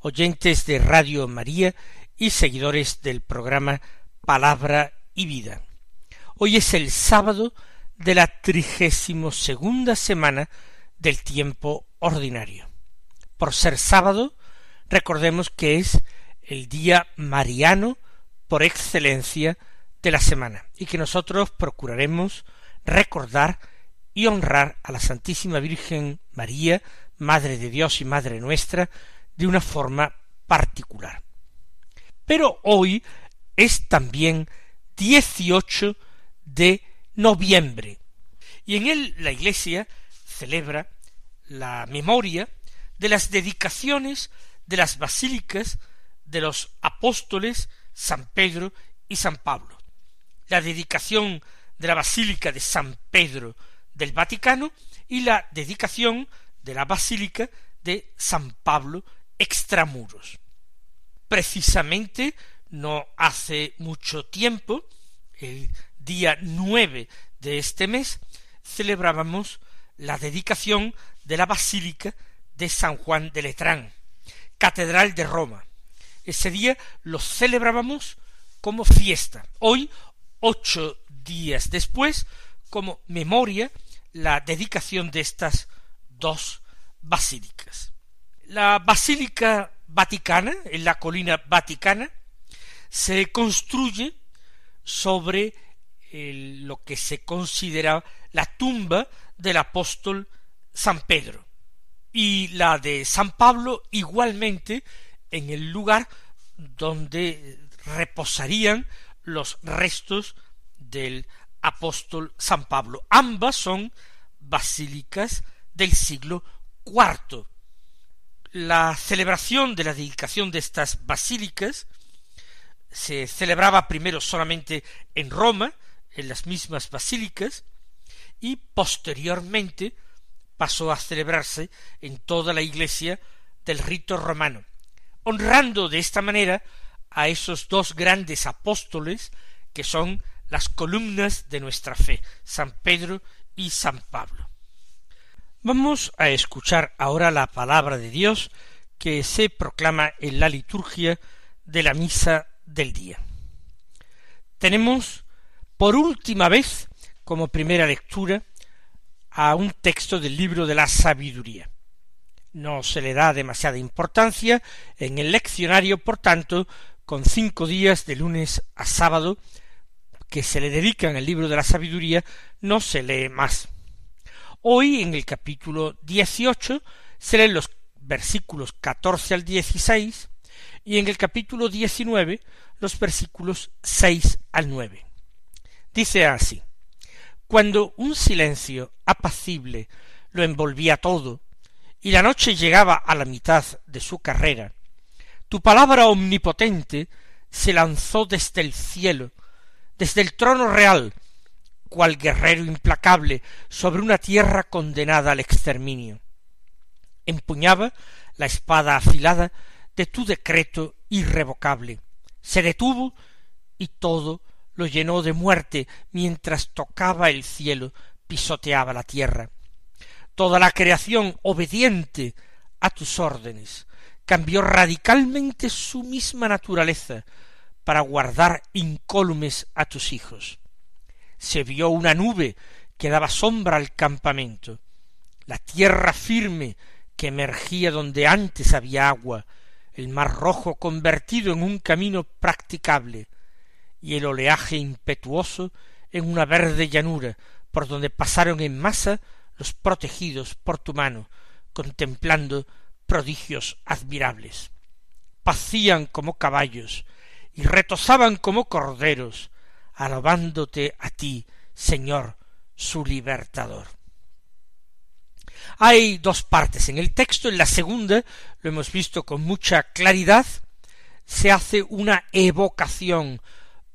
oyentes de Radio María y seguidores del programa Palabra y Vida. Hoy es el sábado de la trigésimo segunda semana del tiempo ordinario. Por ser sábado, recordemos que es el día mariano por excelencia de la semana y que nosotros procuraremos recordar y honrar a la Santísima Virgen María, Madre de Dios y Madre nuestra, de una forma particular. Pero hoy es también 18 de noviembre y en él la Iglesia celebra la memoria de las dedicaciones de las basílicas de los apóstoles San Pedro y San Pablo. La dedicación de la Basílica de San Pedro del Vaticano y la dedicación de la Basílica de San Pablo extramuros. Precisamente no hace mucho tiempo, el día nueve de este mes, celebrábamos la dedicación de la Basílica de San Juan de Letrán, Catedral de Roma. Ese día lo celebrábamos como fiesta. Hoy, ocho días después, como memoria, la dedicación de estas dos basílicas. La Basílica Vaticana, en la colina Vaticana, se construye sobre lo que se considera la tumba del apóstol San Pedro y la de San Pablo igualmente en el lugar donde reposarían los restos del apóstol San Pablo. Ambas son basílicas del siglo IV. La celebración de la dedicación de estas basílicas se celebraba primero solamente en Roma, en las mismas basílicas, y posteriormente pasó a celebrarse en toda la iglesia del rito romano, honrando de esta manera a esos dos grandes apóstoles que son las columnas de nuestra fe, San Pedro y San Pablo. Vamos a escuchar ahora la palabra de Dios que se proclama en la liturgia de la misa del día. Tenemos por última vez como primera lectura a un texto del libro de la sabiduría. No se le da demasiada importancia en el leccionario, por tanto, con cinco días de lunes a sábado que se le dedican al libro de la sabiduría, no se lee más. Hoy, en el capítulo 18, se leen los versículos 14 al 16 y en el capítulo 19 los versículos 6 al 9. Dice así, cuando un silencio apacible lo envolvía todo, y la noche llegaba a la mitad de su carrera, tu palabra omnipotente se lanzó desde el cielo, desde el trono real, cual guerrero implacable sobre una tierra condenada al exterminio. Empuñaba la espada afilada de tu decreto irrevocable. Se detuvo y todo lo llenó de muerte mientras tocaba el cielo, pisoteaba la tierra. Toda la creación obediente a tus órdenes cambió radicalmente su misma naturaleza para guardar incólumes a tus hijos se vio una nube que daba sombra al campamento, la tierra firme que emergía donde antes había agua, el mar rojo convertido en un camino practicable, y el oleaje impetuoso en una verde llanura, por donde pasaron en masa los protegidos por tu mano, contemplando prodigios admirables. Pacían como caballos y retozaban como corderos, alabándote a ti, Señor, su libertador. Hay dos partes en el texto. En la segunda, lo hemos visto con mucha claridad, se hace una evocación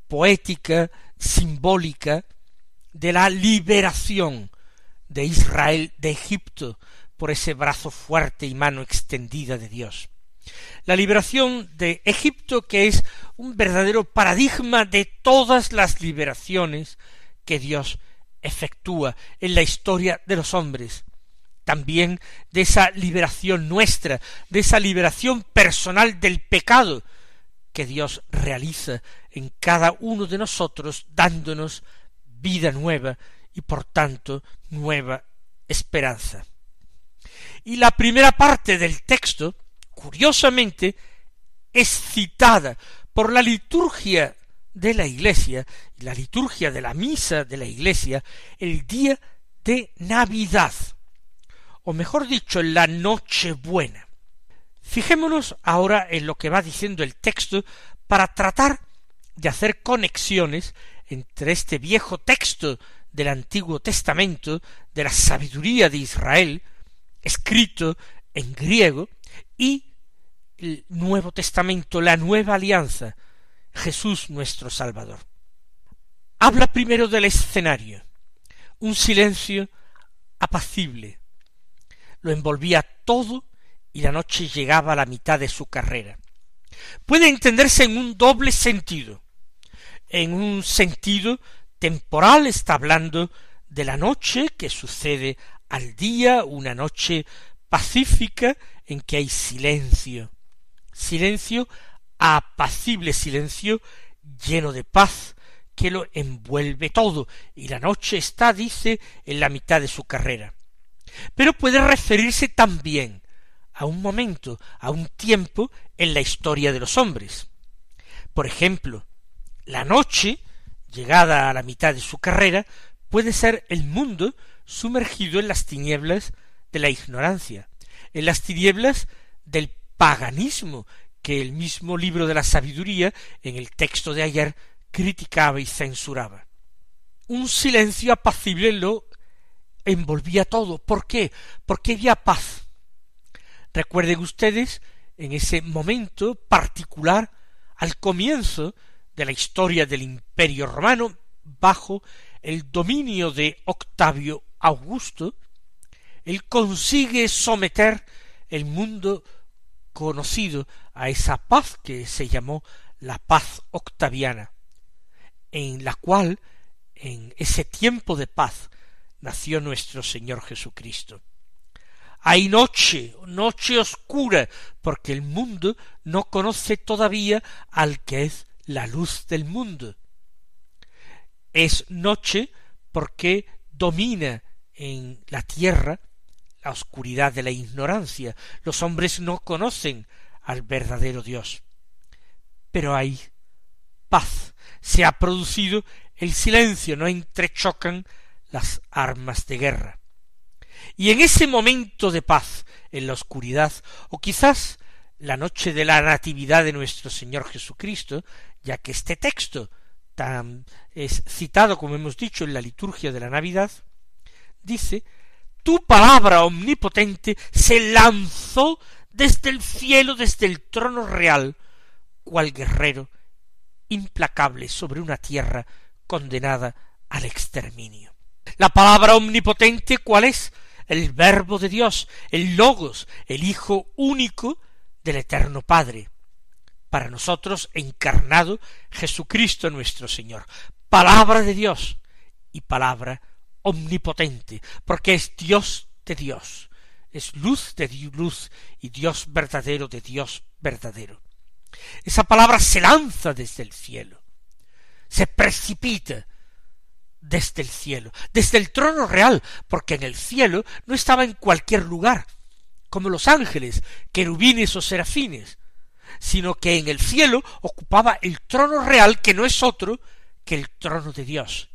poética, simbólica, de la liberación de Israel de Egipto por ese brazo fuerte y mano extendida de Dios. La liberación de Egipto que es un verdadero paradigma de todas las liberaciones que Dios efectúa en la historia de los hombres, también de esa liberación nuestra, de esa liberación personal del pecado que Dios realiza en cada uno de nosotros, dándonos vida nueva y por tanto nueva esperanza. Y la primera parte del texto, curiosamente, es citada por la liturgia de la iglesia, la liturgia de la misa de la iglesia, el día de Navidad, o mejor dicho, en la Nochebuena. Fijémonos ahora en lo que va diciendo el texto para tratar de hacer conexiones entre este viejo texto del Antiguo Testamento, de la sabiduría de Israel, escrito en griego, y el Nuevo Testamento, la nueva alianza, Jesús nuestro Salvador. Habla primero del escenario, un silencio apacible. Lo envolvía todo y la noche llegaba a la mitad de su carrera. Puede entenderse en un doble sentido. En un sentido temporal está hablando de la noche que sucede al día, una noche pacífica en que hay silencio, silencio apacible silencio lleno de paz que lo envuelve todo, y la noche está, dice, en la mitad de su carrera. Pero puede referirse también a un momento, a un tiempo en la historia de los hombres. Por ejemplo, la noche, llegada a la mitad de su carrera, puede ser el mundo sumergido en las tinieblas de la ignorancia, en las tinieblas del paganismo que el mismo libro de la sabiduría, en el texto de ayer, criticaba y censuraba. Un silencio apacible lo envolvía todo. ¿Por qué? Porque había paz. Recuerden ustedes en ese momento particular, al comienzo de la historia del Imperio romano, bajo el dominio de Octavio Augusto, él consigue someter el mundo conocido a esa paz que se llamó la paz octaviana, en la cual, en ese tiempo de paz, nació nuestro Señor Jesucristo. Hay noche, noche oscura, porque el mundo no conoce todavía al que es la luz del mundo. Es noche porque domina en la tierra la oscuridad de la ignorancia. Los hombres no conocen al verdadero Dios. Pero hay paz. Se ha producido el silencio, no entrechocan las armas de guerra. Y en ese momento de paz, en la oscuridad, o quizás la noche de la natividad de nuestro Señor Jesucristo, ya que este texto tan es citado, como hemos dicho, en la liturgia de la Navidad, dice tu palabra omnipotente se lanzó desde el cielo, desde el trono real, cual guerrero implacable sobre una tierra condenada al exterminio. La palabra omnipotente, ¿cuál es? El verbo de Dios, el logos, el Hijo único del Eterno Padre. Para nosotros encarnado Jesucristo nuestro Señor. Palabra de Dios y palabra omnipotente, porque es Dios de Dios, es luz de luz y Dios verdadero de Dios verdadero. Esa palabra se lanza desde el cielo, se precipita desde el cielo, desde el trono real, porque en el cielo no estaba en cualquier lugar, como los ángeles, querubines o serafines, sino que en el cielo ocupaba el trono real que no es otro que el trono de Dios,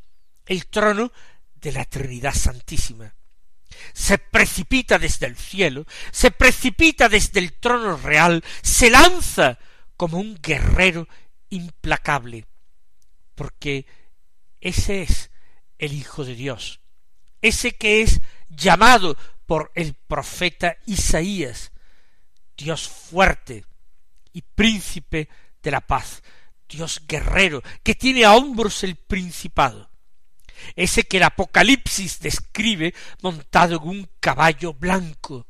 el trono de la Trinidad Santísima. Se precipita desde el cielo, se precipita desde el trono real, se lanza como un guerrero implacable, porque ese es el Hijo de Dios, ese que es llamado por el profeta Isaías, Dios fuerte y príncipe de la paz, Dios guerrero, que tiene a hombros el principado, ese que el Apocalipsis describe montado en un caballo blanco,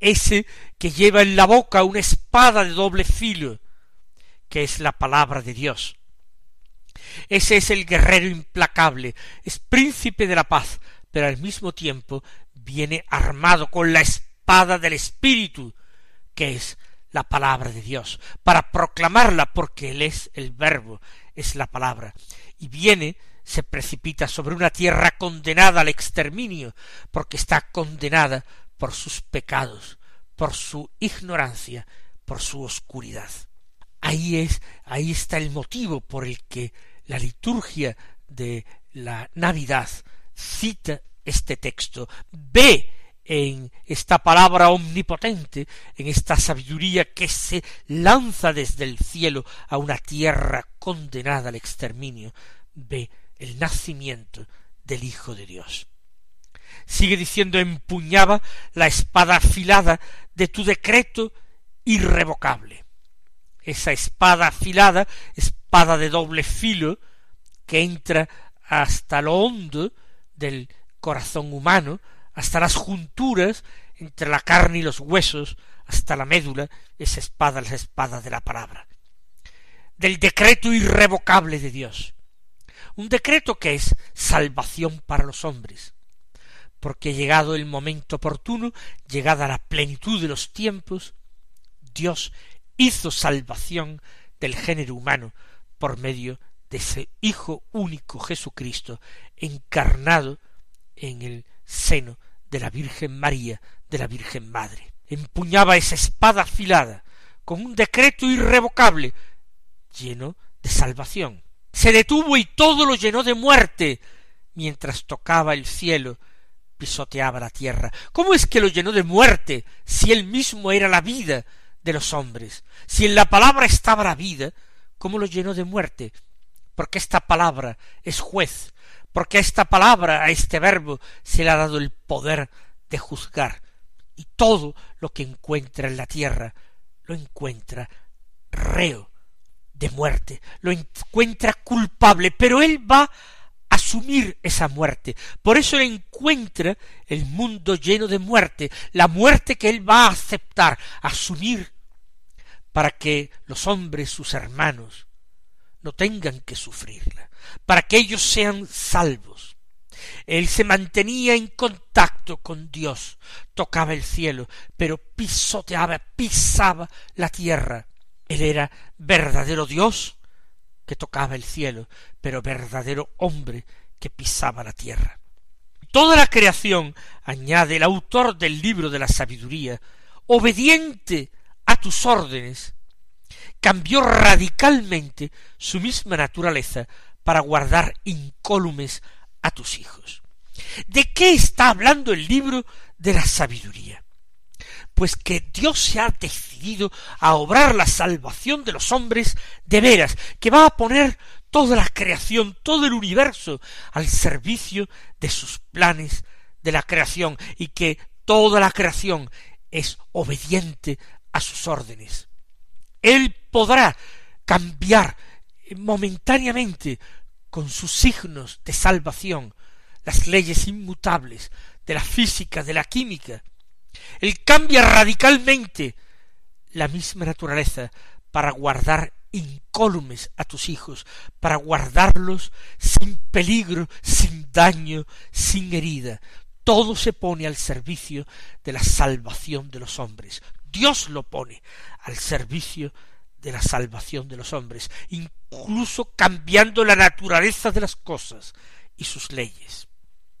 ese que lleva en la boca una espada de doble filo, que es la palabra de Dios. Ese es el guerrero implacable, es príncipe de la paz, pero al mismo tiempo viene armado con la espada del Espíritu, que es la palabra de Dios, para proclamarla, porque Él es el verbo, es la palabra, y viene, se precipita sobre una tierra condenada al exterminio, porque está condenada por sus pecados, por su ignorancia, por su oscuridad. Ahí es, ahí está el motivo por el que la liturgia de la Navidad cita este texto, ve en esta palabra omnipotente, en esta sabiduría que se lanza desde el cielo a una tierra condenada al exterminio, ve el nacimiento del Hijo de Dios. Sigue diciendo empuñaba la espada afilada de tu decreto irrevocable. Esa espada afilada, espada de doble filo, que entra hasta lo hondo del corazón humano, hasta las junturas entre la carne y los huesos, hasta la médula, esa espada, la espada de la palabra, del decreto irrevocable de Dios. Un decreto que es salvación para los hombres, porque llegado el momento oportuno, llegada la plenitud de los tiempos, Dios hizo salvación del género humano por medio de ese Hijo único Jesucristo, encarnado en el seno de la Virgen María, de la Virgen Madre. Empuñaba esa espada afilada, con un decreto irrevocable, lleno de salvación. Se detuvo y todo lo llenó de muerte, mientras tocaba el cielo, pisoteaba la tierra. ¿Cómo es que lo llenó de muerte, si él mismo era la vida de los hombres? Si en la palabra estaba la vida, ¿cómo lo llenó de muerte? Porque esta palabra es juez, porque a esta palabra, a este verbo, se le ha dado el poder de juzgar, y todo lo que encuentra en la tierra lo encuentra reo de muerte, lo encuentra culpable, pero él va a asumir esa muerte. Por eso él encuentra el mundo lleno de muerte, la muerte que él va a aceptar, asumir, para que los hombres, sus hermanos, no tengan que sufrirla para que ellos sean salvos. Él se mantenía en contacto con Dios, tocaba el cielo, pero pisoteaba, pisaba la tierra. Él era verdadero Dios que tocaba el cielo, pero verdadero hombre que pisaba la tierra. Toda la creación, añade el autor del libro de la sabiduría, obediente a tus órdenes, cambió radicalmente su misma naturaleza para guardar incólumes a tus hijos. ¿De qué está hablando el libro de la sabiduría? Pues que Dios se ha decidido a obrar la salvación de los hombres de veras, que va a poner toda la creación, todo el universo al servicio de sus planes de la creación y que toda la creación es obediente a sus órdenes. Él podrá cambiar momentáneamente con sus signos de salvación las leyes inmutables de la física, de la química. Él cambia radicalmente la misma naturaleza para guardar incólumes a tus hijos, para guardarlos sin peligro, sin daño, sin herida. Todo se pone al servicio de la salvación de los hombres. Dios lo pone al servicio de la salvación de los hombres, incluso cambiando la naturaleza de las cosas y sus leyes.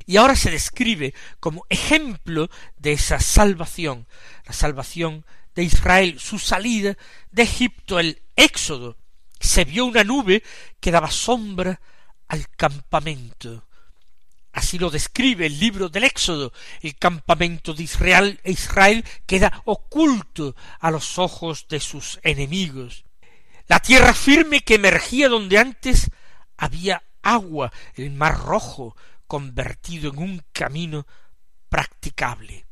Y ahora se describe como ejemplo de esa salvación, la salvación de Israel, su salida de Egipto, el éxodo. Se vio una nube que daba sombra al campamento Así lo describe el libro del Éxodo. El campamento de Israel, Israel queda oculto a los ojos de sus enemigos. La tierra firme que emergía donde antes había agua, el mar rojo, convertido en un camino practicable.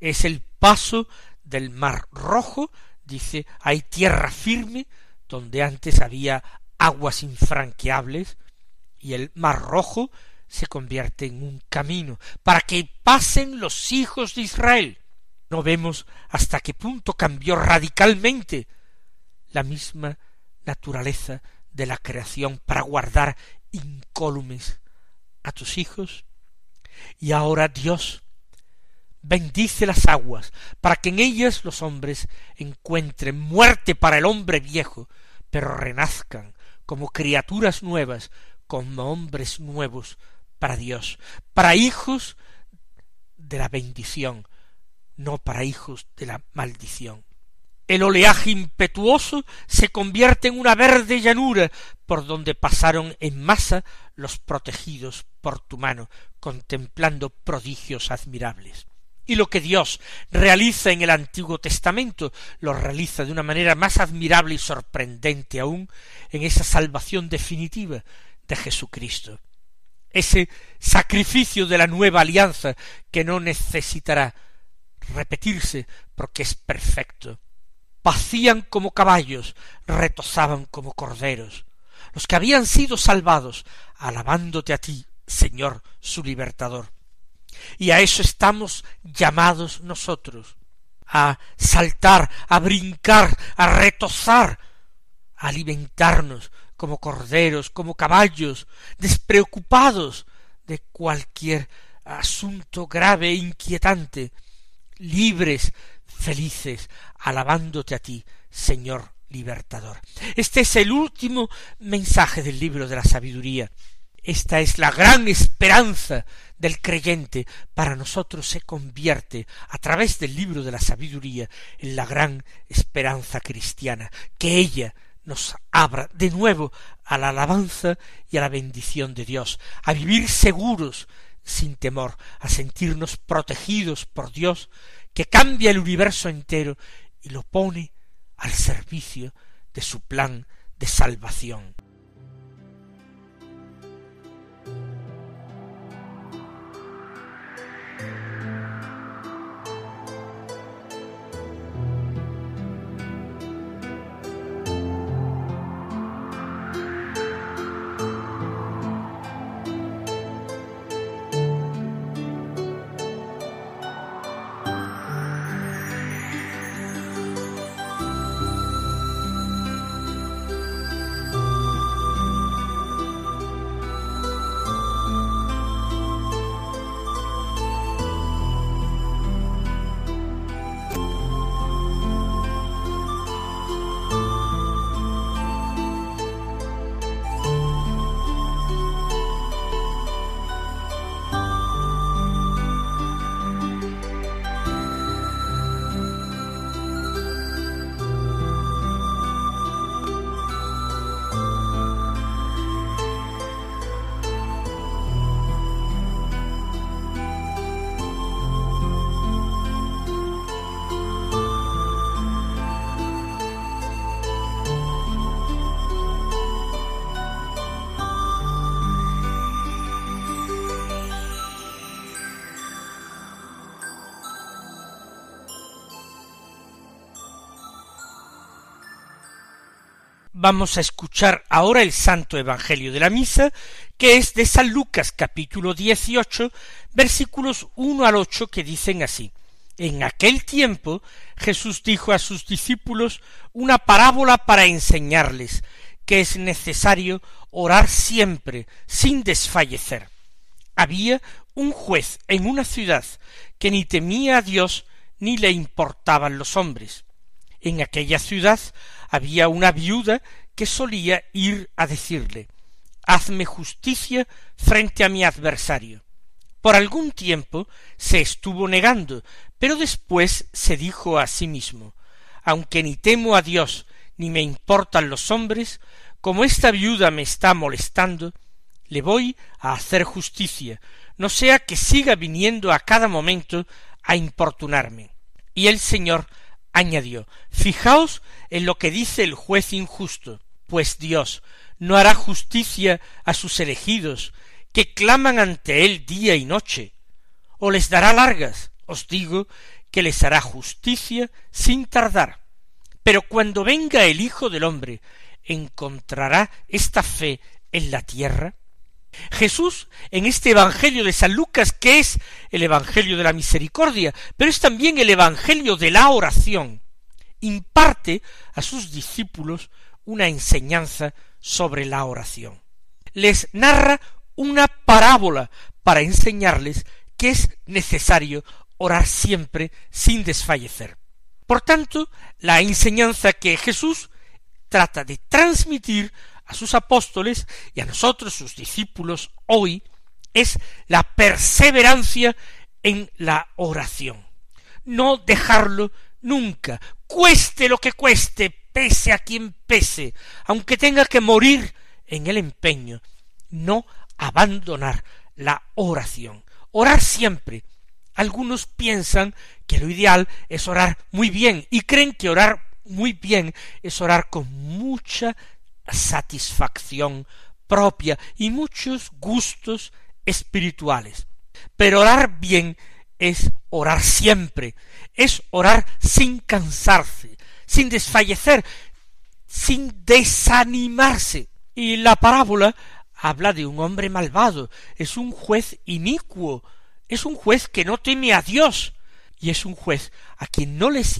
Es el paso del mar rojo, dice, hay tierra firme, donde antes había aguas infranqueables, y el mar rojo se convierte en un camino para que pasen los hijos de Israel. No vemos hasta qué punto cambió radicalmente la misma naturaleza de la creación para guardar incólumes a tus hijos. Y ahora Dios bendice las aguas para que en ellas los hombres encuentren muerte para el hombre viejo, pero renazcan como criaturas nuevas, como hombres nuevos para Dios, para hijos de la bendición, no para hijos de la maldición. El oleaje impetuoso se convierte en una verde llanura por donde pasaron en masa los protegidos por tu mano, contemplando prodigios admirables. Y lo que Dios realiza en el Antiguo Testamento lo realiza de una manera más admirable y sorprendente aún en esa salvación definitiva de Jesucristo. Ese sacrificio de la nueva alianza que no necesitará repetirse porque es perfecto pacían como caballos, retozaban como corderos, los que habían sido salvados, alabándote a ti, Señor, su libertador. Y a eso estamos llamados nosotros, a saltar, a brincar, a retozar, a alimentarnos como corderos, como caballos, despreocupados de cualquier asunto grave e inquietante, libres felices, alabándote a ti, Señor libertador. Este es el último mensaje del libro de la sabiduría. Esta es la gran esperanza del creyente. Para nosotros se convierte a través del libro de la sabiduría en la gran esperanza cristiana, que ella nos abra de nuevo a la alabanza y a la bendición de Dios, a vivir seguros, sin temor, a sentirnos protegidos por Dios, que cambia el universo entero y lo pone al servicio de su plan de salvación. Vamos a escuchar ahora el Santo Evangelio de la Misa, que es de San Lucas capítulo 18, versículos uno al ocho, que dicen así. En aquel tiempo Jesús dijo a sus discípulos una parábola para enseñarles que es necesario orar siempre sin desfallecer. Había un juez en una ciudad que ni temía a Dios ni le importaban los hombres. En aquella ciudad había una viuda que solía ir a decirle Hazme justicia frente a mi adversario. Por algún tiempo se estuvo negando, pero después se dijo a sí mismo Aunque ni temo a Dios ni me importan los hombres, como esta viuda me está molestando, le voy a hacer justicia, no sea que siga viniendo a cada momento a importunarme. Y el Señor añadió Fijaos en lo que dice el juez injusto, pues Dios no hará justicia a sus elegidos, que claman ante él día y noche. o les dará largas. Os digo que les hará justicia sin tardar. Pero cuando venga el Hijo del hombre, ¿encontrará esta fe en la tierra? Jesús en este Evangelio de San Lucas, que es el Evangelio de la misericordia, pero es también el Evangelio de la oración, imparte a sus discípulos una enseñanza sobre la oración. Les narra una parábola para enseñarles que es necesario orar siempre sin desfallecer. Por tanto, la enseñanza que Jesús trata de transmitir a sus apóstoles y a nosotros, sus discípulos, hoy, es la perseverancia en la oración. No dejarlo nunca, cueste lo que cueste, pese a quien pese, aunque tenga que morir en el empeño, no abandonar la oración. Orar siempre. Algunos piensan que lo ideal es orar muy bien y creen que orar muy bien es orar con mucha satisfacción propia y muchos gustos espirituales. Pero orar bien es orar siempre, es orar sin cansarse, sin desfallecer, sin desanimarse. Y la parábola habla de un hombre malvado, es un juez inicuo, es un juez que no teme a Dios, y es un juez a quien no les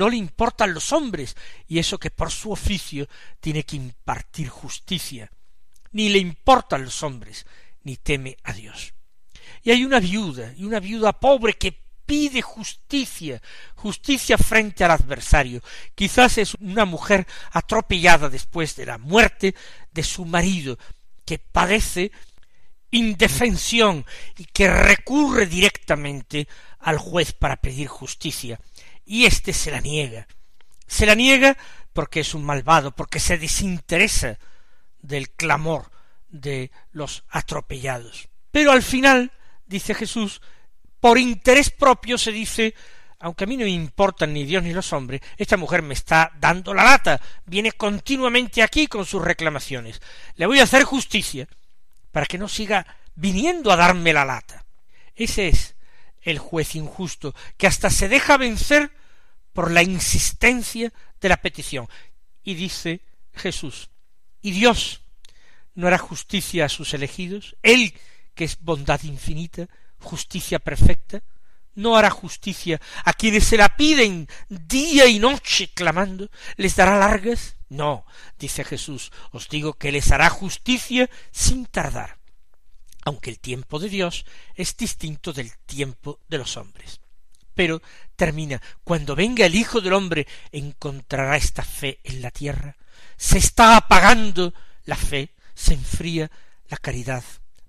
no le importan los hombres, y eso que por su oficio tiene que impartir justicia. Ni le importan los hombres, ni teme a Dios. Y hay una viuda, y una viuda pobre que pide justicia, justicia frente al adversario. Quizás es una mujer atropellada después de la muerte de su marido, que padece indefensión y que recurre directamente al juez para pedir justicia y éste se la niega. Se la niega porque es un malvado, porque se desinteresa del clamor de los atropellados. Pero al final, dice Jesús, por interés propio se dice aunque a mí no me importan ni Dios ni los hombres, esta mujer me está dando la lata, viene continuamente aquí con sus reclamaciones. Le voy a hacer justicia para que no siga viniendo a darme la lata. Ese es el juez injusto, que hasta se deja vencer por la insistencia de la petición. Y dice Jesús, ¿y Dios no hará justicia a sus elegidos? Él, que es bondad infinita, justicia perfecta, no hará justicia a quienes se la piden día y noche clamando, les dará largas. No, dice Jesús, os digo que les hará justicia sin tardar, aunque el tiempo de Dios es distinto del tiempo de los hombres pero termina, cuando venga el Hijo del hombre, encontrará esta fe en la tierra. Se está apagando la fe, se enfría la caridad.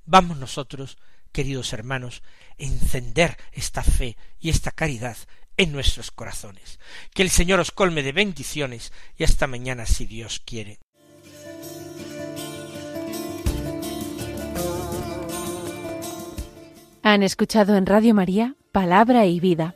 Vamos nosotros, queridos hermanos, encender esta fe y esta caridad en nuestros corazones. Que el Señor os colme de bendiciones y hasta mañana si Dios quiere. Han escuchado en Radio María Palabra y Vida